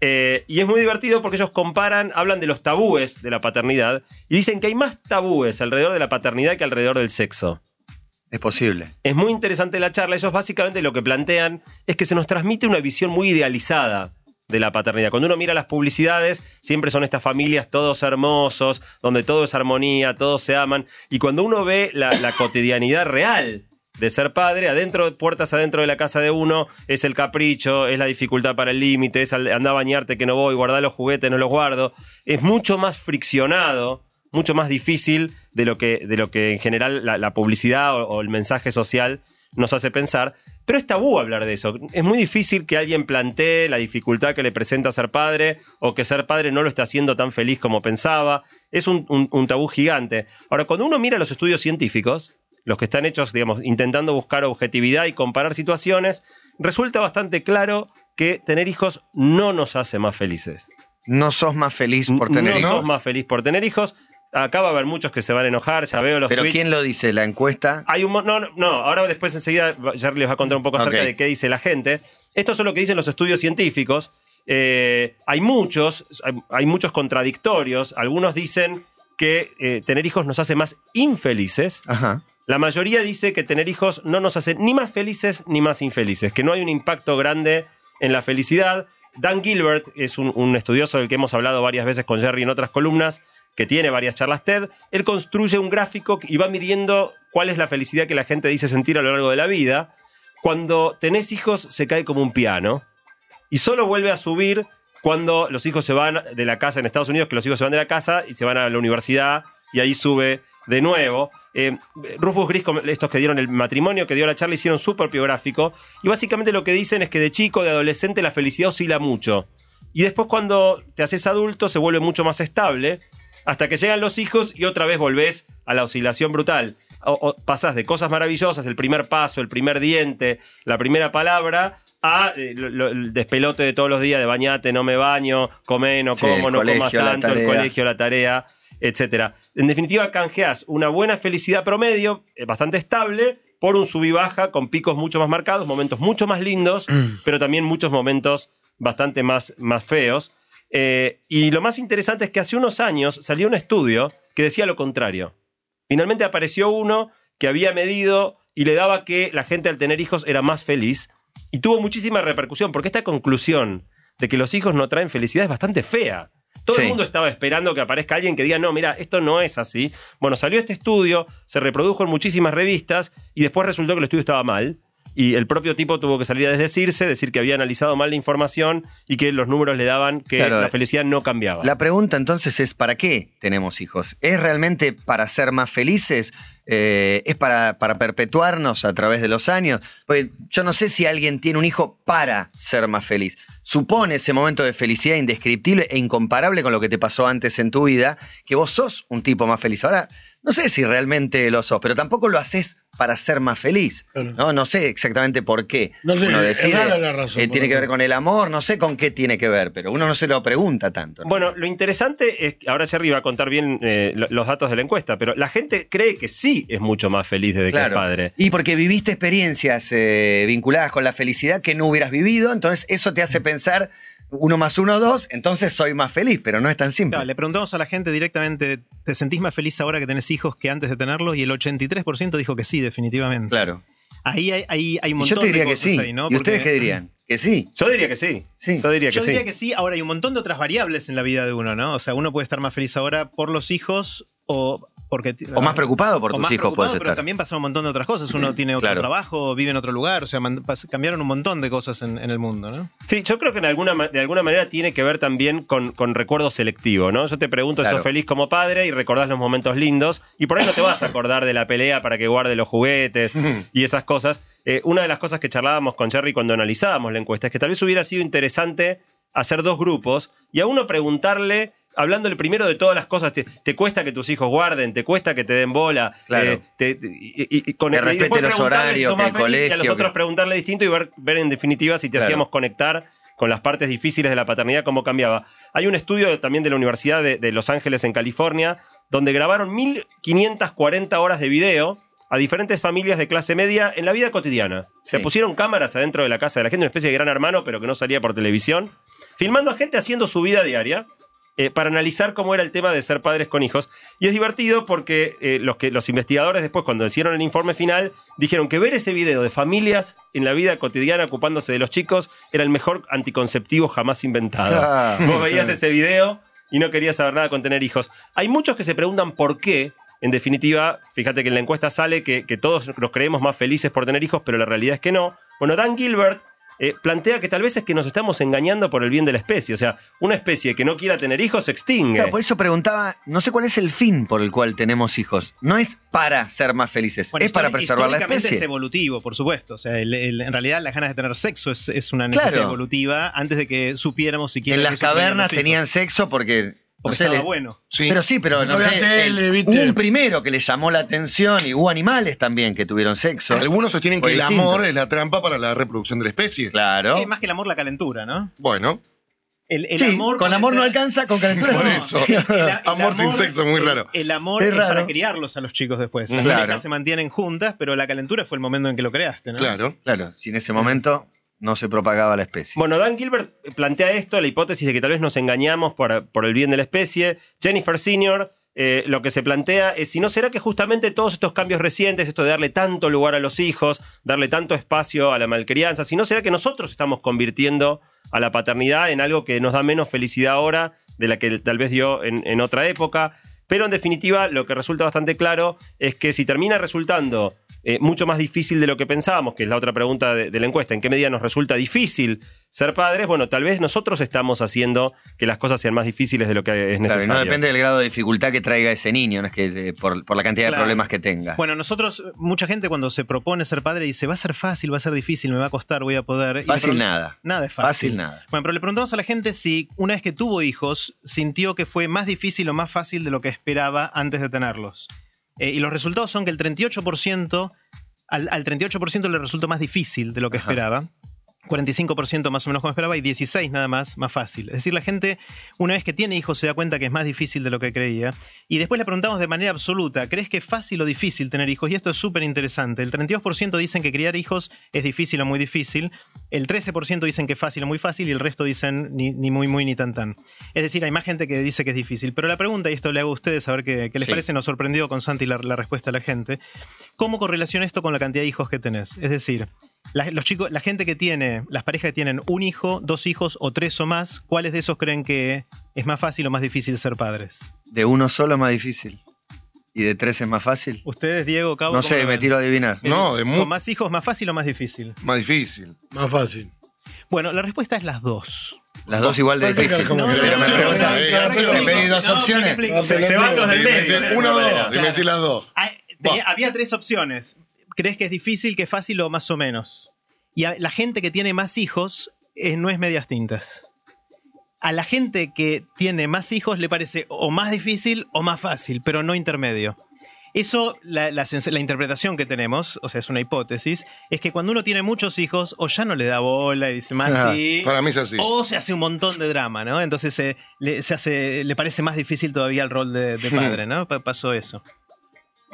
Eh, y es muy divertido porque ellos comparan, hablan de los tabúes de la paternidad y dicen que hay más tabúes alrededor de la paternidad que alrededor del sexo. Es posible. Es muy interesante la charla. Ellos básicamente lo que plantean es que se nos transmite una visión muy idealizada de la paternidad. Cuando uno mira las publicidades, siempre son estas familias todos hermosos, donde todo es armonía, todos se aman. Y cuando uno ve la, cotidianidad real de ser padre, adentro, puertas adentro de la casa de uno, es el capricho, es la dificultad para el límite, es anda a bañarte que no voy, guardar los juguetes, no los guardo. Es mucho más friccionado, mucho más difícil de lo que, de lo que en general la, la publicidad o, o el mensaje social nos hace pensar. Pero es tabú hablar de eso. Es muy difícil que alguien plantee la dificultad que le presenta ser padre o que ser padre no lo está haciendo tan feliz como pensaba. Es un, un- un tabú gigante. Ahora, cuando uno mira los estudios científicos, los que están hechos, digamos, intentando buscar objetividad y comparar situaciones, resulta bastante claro que tener hijos no nos hace más felices. No sos más feliz por tener no hijos. sos más feliz por tener hijos. Acá va a haber muchos que se van a enojar, ya veo los Pero tweets. ¿quién lo dice? ¿La encuesta? Hay un no, no, no, ahora después enseguida Jerry les va a contar un poco acerca de qué dice la gente. Esto es lo que dicen los estudios científicos. Eh, hay muchos, hay, hay muchos contradictorios. Algunos dicen que eh, tener hijos nos hace más infelices. Ajá. La mayoría dice que tener hijos no nos hace ni más felices ni más infelices, que no hay un impacto grande en la felicidad. Dan Gilbert es un, un estudioso del que hemos hablado varias veces con Jerry en otras columnas, que tiene varias charlas TED. Él construye un gráfico y va midiendo cuál es la felicidad que la gente dice sentir a lo largo de la vida. Cuando tenés hijos se cae como un piano y solo vuelve a subir cuando los hijos se van de la casa en Estados Unidos, que los hijos se van de la casa y se van a la universidad y ahí sube de nuevo. Eh, Rufus Griscom, estos que dieron el matrimonio, que dio la charla, hicieron su propio gráfico y básicamente lo que dicen es que de chico, de adolescente, la felicidad oscila mucho. Y después cuando te haces adulto se vuelve mucho más estable hasta que llegan los hijos y otra vez volvés a la oscilación brutal. O, o pasás de cosas maravillosas, el primer paso, el primer diente, la primera palabra, a eh, lo- lo- el despelote de todos los días de bañate, no me baño, comé, no como, no comas colegio, tanto, el colegio, la tarea, etcétera. En definitiva, canjeás una buena felicidad promedio, eh, bastante estable, por un sub y baja, con picos mucho más marcados, momentos mucho más lindos, pero también muchos momentos bastante más, más feos. Eh, y lo más interesante es que hace unos años salió un estudio que decía lo contrario. Finalmente apareció uno que había medido y le daba que la gente al tener hijos era más feliz y tuvo muchísima repercusión porque esta conclusión de que los hijos no traen felicidad es bastante fea. Todo Sí. el mundo estaba esperando que aparezca alguien que diga, no, mira, esto no es así. Bueno, salió este estudio, se reprodujo en muchísimas revistas y después resultó que el estudio estaba mal. Y el propio tipo tuvo que salir a desdecirse, decir que había analizado mal la información y que los números le daban que Claro. la felicidad no cambiaba. La pregunta entonces es, ¿para qué tenemos hijos? ¿Es realmente para ser más felices? Eh, ¿Es para, para perpetuarnos a través de los años? Pues yo no sé si alguien tiene un hijo para ser más feliz. Supone ese momento de felicidad indescriptible e incomparable con lo que te pasó antes en tu vida, que vos sos un tipo más feliz. Ahora, no sé si realmente lo sos, pero tampoco lo haces para ser más feliz. Claro. No, no sé exactamente por qué. No sé, uno es decide, rara la razón, eh, tiene que ver con el amor, no sé con qué tiene que ver, pero uno no se lo pregunta tanto. ¿no? Bueno, lo interesante es que ahora Jerry va a contar bien eh, lo- los datos de la encuesta, pero la gente cree que sí es mucho más feliz desde que es padre. Y porque viviste experiencias eh, vinculadas con la felicidad que no hubieras vivido, entonces eso te hace pensar uno más uno, dos, entonces soy más feliz, pero no es tan simple. Claro, le preguntamos a la gente directamente, ¿te sentís más feliz ahora que tenés hijos que antes de tenerlos? Y el 83% dijo que sí, definitivamente. Claro. Ahí hay, hay, hay un montón yo te diría de que sí. ahí, ¿no? ¿Y ustedes qué dirían? Que sí. Yo diría que sí. Sí. Yo diría que Yo sí. diría que sí. Ahora hay un montón de otras variables en la vida de uno, ¿no? O sea, uno puede estar más feliz ahora por los hijos o porque... O más preocupado por o tus más hijos puedes pero estar. también pasa un montón de otras cosas. Uno tiene otro Claro. trabajo, vive en otro lugar, o sea, cambiaron un montón de cosas en, en el mundo, ¿no? Sí, yo creo que en alguna, de alguna manera tiene que ver también con, con recuerdo selectivo, ¿no? Yo te pregunto, Claro. ¿sos feliz como padre y recordás los momentos lindos? Y por ahí no te vas a acordar de la pelea para que guarde los juguetes y esas cosas. Eh, una de las cosas que charlábamos con Jerry cuando analizábamos la encuesta es que tal vez hubiera sido interesante hacer dos grupos y a uno preguntarle... Hablándole primero de todas las cosas, te, te cuesta que tus hijos guarden, te cuesta que te den bola, Claro. eh, te- te- y, con Que y respete los horarios, que el feliz, y a los colegio, otros que- preguntarle distinto y ver, ver en definitiva si te Claro. hacíamos conectar con las partes difíciles de la paternidad, cómo cambiaba. Hay un estudio también de la Universidad de, de Los Ángeles en California, donde grabaron 1540 horas de video a diferentes familias de clase media en la vida cotidiana. Se pusieron cámaras adentro de la casa de la gente, una especie de gran hermano, pero que no salía por televisión, filmando a gente haciendo su vida diaria. Eh, para analizar cómo era el tema de ser padres con hijos. Y es divertido porque eh, los, que, los investigadores después, cuando hicieron el informe final, dijeron que ver ese video de familias en la vida cotidiana ocupándose de los chicos era el mejor anticonceptivo jamás inventado. Ah. Vos veías ese video y no querías saber nada con tener hijos. Hay muchos que se preguntan por qué. En definitiva, fíjate que en la encuesta sale que, que todos nos creemos más felices por tener hijos, pero la realidad es que no. Bueno, Dan Gilbert eh, plantea que tal vez es que nos estamos engañando por el bien de la especie. O sea, una especie que no quiera tener hijos se extingue. Claro, por eso preguntaba, no sé cuál es el fin por el cual tenemos hijos. No es para ser más felices, Bueno, es para preservar la especie. Es evolutivo, por supuesto. O sea, el- el- en realidad las ganas de tener sexo es, es una necesidad Claro. evolutiva antes de que supiéramos siquiera. En que las cavernas tenían sexo porque, no Porque sé, estaba le- bueno. Sí. Pero sí, pero no, No sé, tele, el- un primero que le llamó la atención y hubo animales también que tuvieron sexo. Algunos sostienen Fue que el distinto. amor es la trampa para la reproducción de la especie. Claro. Es más que el amor, la calentura, ¿no? Bueno, El, el sí, amor con amor no alcanza, con calentura Por sí. eso. El- el Amor sin sexo, muy el- raro. El, amor Es para criarlos a los chicos después. Las Claro. se mantienen juntas, pero la calentura fue el momento en que lo creaste, ¿no? claro. Claro, si en ese momento no se propagaba la especie. Bueno, Dan Gilbert plantea esto, la hipótesis de que tal vez nos engañamos por, por el bien de la especie. Jennifer Senior eh, lo que se plantea es si no será que justamente todos estos cambios recientes, esto de darle tanto lugar a los hijos, darle tanto espacio a la malcrianza, si no será que nosotros estamos convirtiendo a la paternidad en algo que nos da menos felicidad ahora de la que tal vez dio en, en otra época. Pero en definitiva, lo que resulta bastante claro es que si termina resultando eh, mucho más difícil de lo que pensábamos, que es la otra pregunta de, de la encuesta, ¿en qué medida nos resulta difícil ser padres? Bueno, tal vez nosotros estamos haciendo que las cosas sean más difíciles de lo que es Claro, necesario. no depende del grado de dificultad que traiga ese niño, no es que eh, por, por la cantidad de problemas que tenga. Bueno, nosotros, mucha gente cuando se propone ser padre dice, va a ser fácil, va a ser difícil, me va a costar, voy a poder. Fácil nada. Nada es fácil. Fácil nada. Bueno, pero le preguntamos a la gente si una vez que tuvo hijos, sintió que fue más difícil o más fácil de lo que esperaba antes de tenerlos. Eh, y los resultados son que el 38%, al, al 38% le resultó más difícil de lo que esperaba. 45% más o menos como esperaba y 16 nada más más fácil. Es decir, la gente una vez que tiene hijos se da cuenta que es más difícil de lo que creía. Y después le preguntamos de manera absoluta, ¿crees que es fácil o difícil tener hijos? Y esto es súper interesante. El 32% dicen que criar hijos es difícil o muy difícil. El 13% dicen que es fácil o muy fácil y el resto dicen ni, ni muy muy ni tan tan. Es decir, hay más gente que dice que es difícil. Pero la pregunta, y esto le hago a ustedes a ver qué, qué les Sí. parece, nos sorprendió con Santi la, la respuesta de la gente. ¿Cómo correlaciona esto con la cantidad de hijos que tenés? Es decir, la, los chicos, la gente que tiene, las parejas que tienen un hijo, dos hijos o tres o más, ¿cuáles de esos creen que es más fácil o más difícil ser padres? De uno solo es más difícil. ¿Y de tres es más fácil? Ustedes, Diego, Cabo. No ¿cómo sé, me ven? tiro a adivinar. No, de ¿Con más hijos más fácil o más difícil? Más difícil. Más fácil. Bueno, la respuesta es las dos. Las dos igual de ¿Por qué difícil. como No, que- Pero me no, preguntan, no, ¿qué no, me no, pedís dos no, opciones? se, van los del medio. uno o dos. Dime decir las dos. Ah, había tres opciones. ¿Crees que es difícil, que es fácil o más o menos? Y a- la gente que tiene más hijos eh, no es medias tintas. A la gente que tiene más hijos le parece o más difícil o más fácil, pero no intermedio. Eso, la, la interpretación que tenemos, o sea, es una hipótesis, es que cuando uno tiene muchos hijos, o ya no le da bola y dice más sí, Para mí es así. o se hace un montón de drama, ¿no? Entonces eh, le, se hace, le parece más difícil todavía el rol de, de padre, ¿no? Pa- Pasó eso.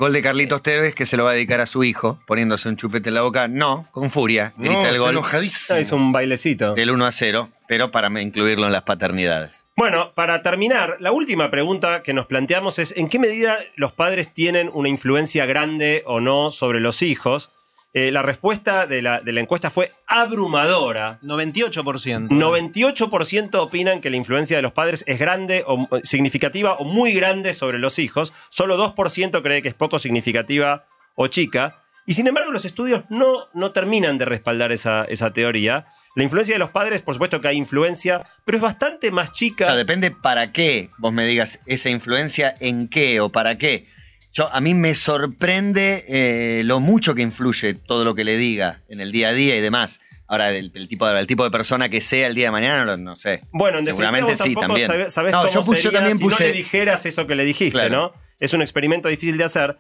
Gol de Carlitos Tevez que se lo va a dedicar a su hijo, poniéndose un chupete en la boca. No, con furia. No, Grita el está gol enojadísimo. Es un bailecito. del 1 a 0, pero para incluirlo en las paternidades. Bueno, para terminar, la última pregunta que nos planteamos es ¿en qué medida los padres tienen una influencia grande o no sobre los hijos? Eh, la respuesta de la, de la encuesta fue abrumadora. 98%. 98% opinan que la influencia de los padres es grande o eh, significativa o muy grande sobre los hijos. Solo 2% cree que es poco significativa o chica. Y sin embargo, los estudios no, no terminan de respaldar esa, esa teoría. La influencia de los padres, por supuesto que hay influencia, pero es bastante más chica. Claro, depende para qué vos me digas esa influencia, en qué o para qué. Yo, a mí me sorprende eh, lo mucho que influye todo lo que le diga en el día a día y demás. Ahora, el, el tipo, de, el tipo de persona que sea el día de mañana, no, no sé. Bueno, en Seguramente sí, también. sabe- sabés No, cómo yo puse- yo sería también si no le dijeras eso que le dijiste, Claro. ¿no? Es un experimento difícil de hacer.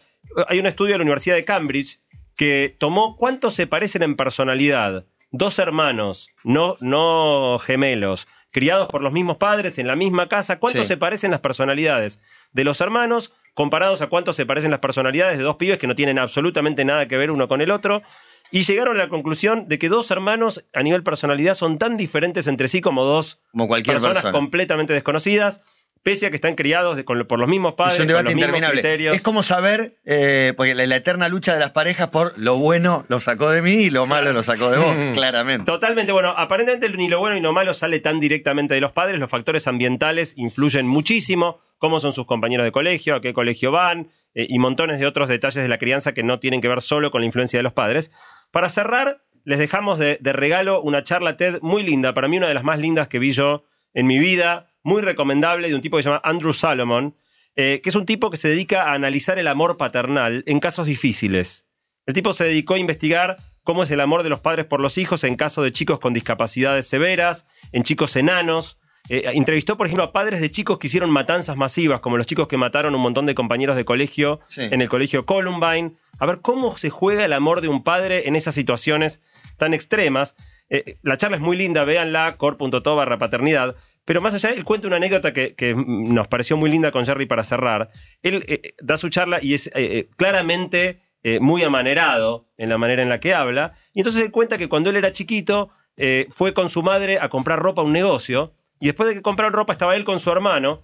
Hay un estudio de la Universidad de Cambridge que tomó cuántos se parecen en personalidad. Dos hermanos, no, no gemelos, criados por los mismos padres en la misma casa, ¿cuántos Sí. se parecen las personalidades de los hermanos comparados a cuántos se parecen las personalidades de dos pibes que no tienen absolutamente nada que ver uno con el otro? Y llegaron a la conclusión de que dos hermanos a nivel personalidad son tan diferentes entre sí como dos Como cualquier personas persona. completamente desconocidas, pese a que están criados de- con- por los mismos padres, es un con debate los interminable. Es como saber, eh, porque la, la eterna lucha de las parejas por lo bueno lo sacó de mí y lo malo lo sacó de vos, claramente. Totalmente, bueno, aparentemente ni lo bueno ni lo malo sale tan directamente de los padres, los factores ambientales influyen muchísimo, cómo son sus compañeros de colegio, a qué colegio van, eh, y montones de otros detalles de la crianza que no tienen que ver solo con la influencia de los padres. Para cerrar, les dejamos de, de regalo una charla TED muy linda, para mí una de las más lindas que vi yo en mi vida, muy recomendable, de un tipo que se llama Andrew Salomon, eh, que es un tipo que se dedica a analizar el amor paternal en casos difíciles. El tipo se dedicó a investigar cómo es el amor de los padres por los hijos en caso de chicos con discapacidades severas, en chicos enanos. Eh, entrevistó, por ejemplo, a padres de chicos que hicieron matanzas masivas, como los chicos que mataron un montón de compañeros de colegio Sí. en el colegio Columbine. A ver cómo se juega el amor de un padre en esas situaciones tan extremas. Eh, la charla es muy linda, véanla, core.to barra paternidad. Pero más allá, él cuenta una anécdota que, nos pareció muy linda con Jerry para cerrar. Él eh, da su charla y es eh, eh, claramente eh, muy amanerado en la manera en la que habla. Y entonces él cuenta que cuando él era chiquito, eh, fue con su madre a comprar ropa a un negocio. Y después de que compraron ropa, estaba él con su hermano.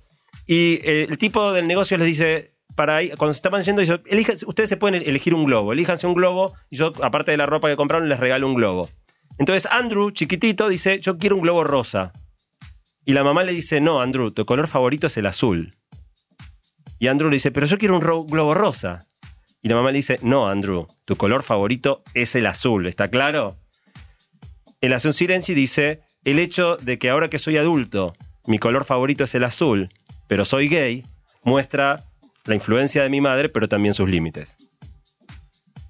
Y eh, el tipo del negocio les dice, para ir- cuando se estaban yendo, dice, "Elija- ustedes se pueden elegir un globo, elíjanse un globo y yo, aparte de la ropa que compraron, les regalo un globo. Entonces Andrew, chiquitito, dice, yo quiero un globo rosa. Y la mamá le dice, no, Andrew, tu color favorito es el azul. Y Andrew le dice, pero yo quiero un globo rosa. Y la mamá le dice, no, Andrew, tu color favorito es el azul, ¿está claro? Él hace un silencio y dice, el hecho de que ahora que soy adulto, mi color favorito es el azul, pero soy gay, muestra la influencia de mi madre, pero también sus límites.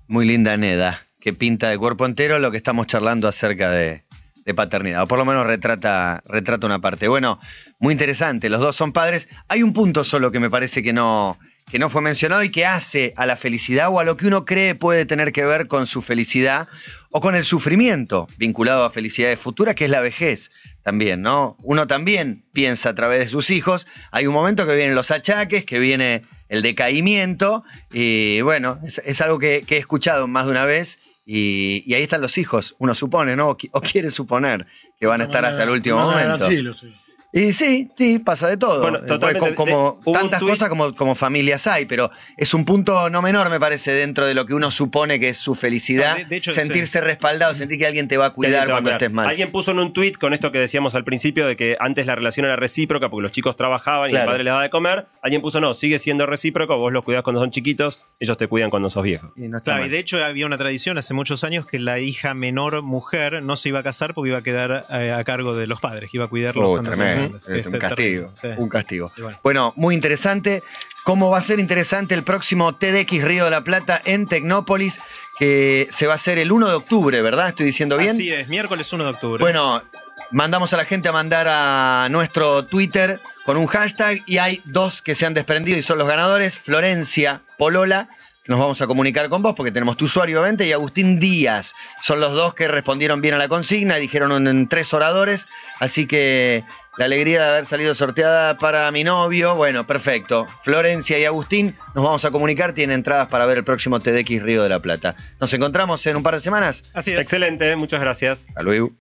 Muy linda Neda, que pinta de cuerpo entero lo que estamos charlando acerca de, de paternidad, o por lo menos retrata, retrata una parte. Bueno, muy interesante, los dos son padres. Hay un punto solo que me parece que no, que no fue mencionado y que hace a la felicidad o a lo que uno cree puede tener que ver con su felicidad o con el sufrimiento vinculado a felicidades futuras, que es la vejez también, ¿no? Uno también piensa a través de sus hijos. Hay un momento que vienen los achaques, que viene el decaimiento, y bueno, es, algo que he escuchado más de una vez. Y, y ahí están los hijos, uno supone, ¿no? O qui- O quiere suponer que van a estar hasta el último Van a dar momento. asilo, sí. Y sí, sí, pasa de todo. Bueno, Eh, totalmente. como- tantas tuit- cosas como, como familias hay, pero es un punto no menor, me parece, dentro de lo que uno supone que es su felicidad. No, de- de hecho, sentirse respaldado, sentir que alguien te va a cuidar te va a cuando estés mal. Alguien puso en un tuit con esto que decíamos al principio de que antes la relación era recíproca porque los chicos trabajaban y Claro. el padre les daba de comer. Alguien puso no, sigue siendo recíproco, vos los cuidás cuando son chiquitos, ellos te cuidan cuando sos viejo. Y no Claro, y de hecho había una tradición hace muchos años que la hija menor mujer no se iba a casar porque iba a quedar eh, a cargo de los padres, que iba a cuidarlos Oh, cuando tremendo. grandes. Es un Este, castigo. sí. Un castigo. Bueno. Bueno, muy interesante. ¿Cómo va a ser interesante el próximo TDX Río de la Plata en Tecnópolis? Que se va a hacer el 1 de octubre, ¿verdad? ¿Estoy diciendo bien? Así es, miércoles 1 de octubre. Bueno, Mandamos a la gente a mandar a nuestro Twitter con un hashtag y hay dos que se han desprendido y son los ganadores, Florencia Polola. Nos vamos a comunicar con vos porque tenemos tu usuario, obviamente, y Agustín Díaz. Son los dos que respondieron bien a la consigna dijeron en tres oradores. Así que la alegría de haber salido sorteada para mi novio. Bueno, perfecto. Florencia y Agustín nos vamos a comunicar. Tienen entradas para ver el próximo TDX Río de la Plata. Nos encontramos en un par de semanas. Así es. Excelente, muchas gracias. Hasta luego.